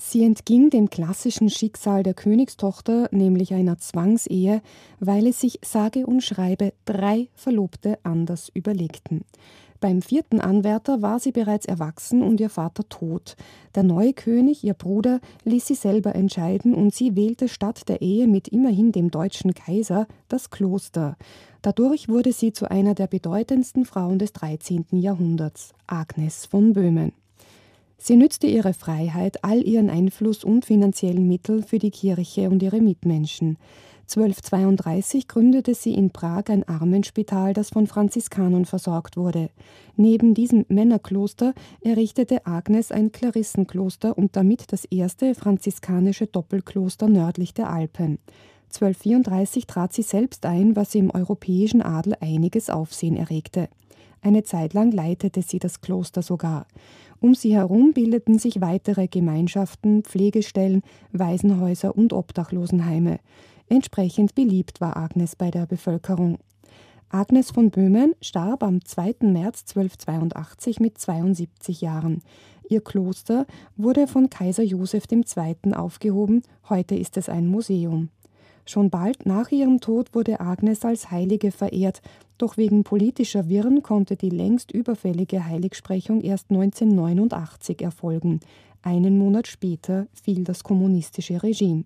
Sie entging dem klassischen Schicksal der Königstochter, nämlich einer Zwangsehe, weil es sich sage und schreibe drei Verlobte anders überlegten. Beim vierten Anwärter war sie bereits erwachsen und ihr Vater tot. Der neue König, ihr Bruder, ließ sie selber entscheiden und sie wählte statt der Ehe mit immerhin dem deutschen Kaiser das Kloster. Dadurch wurde sie zu einer der bedeutendsten Frauen des 13. Jahrhunderts, Agnes von Böhmen. Sie nützte ihre Freiheit, all ihren Einfluss und finanziellen Mittel für die Kirche und ihre Mitmenschen. 1232 gründete sie in Prag ein Armenspital, das von Franziskanern versorgt wurde. Neben diesem Männerkloster errichtete Agnes ein Klarissenkloster und damit das erste franziskanische Doppelkloster nördlich der Alpen. 1234 trat sie selbst ein, was im europäischen Adel einiges Aufsehen erregte. Eine Zeit lang leitete sie das Kloster sogar. Um sie herum bildeten sich weitere Gemeinschaften, Pflegestellen, Waisenhäuser und Obdachlosenheime. Entsprechend beliebt war Agnes bei der Bevölkerung. Agnes von Böhmen starb am 2. März 1282 mit 72 Jahren. Ihr Kloster wurde von Kaiser Joseph II. aufgehoben, heute ist es ein Museum. Schon bald nach ihrem Tod wurde Agnes als Heilige verehrt, doch wegen politischer Wirren konnte die längst überfällige Heiligsprechung erst 1989 erfolgen. Einen Monat später fiel das kommunistische Regime.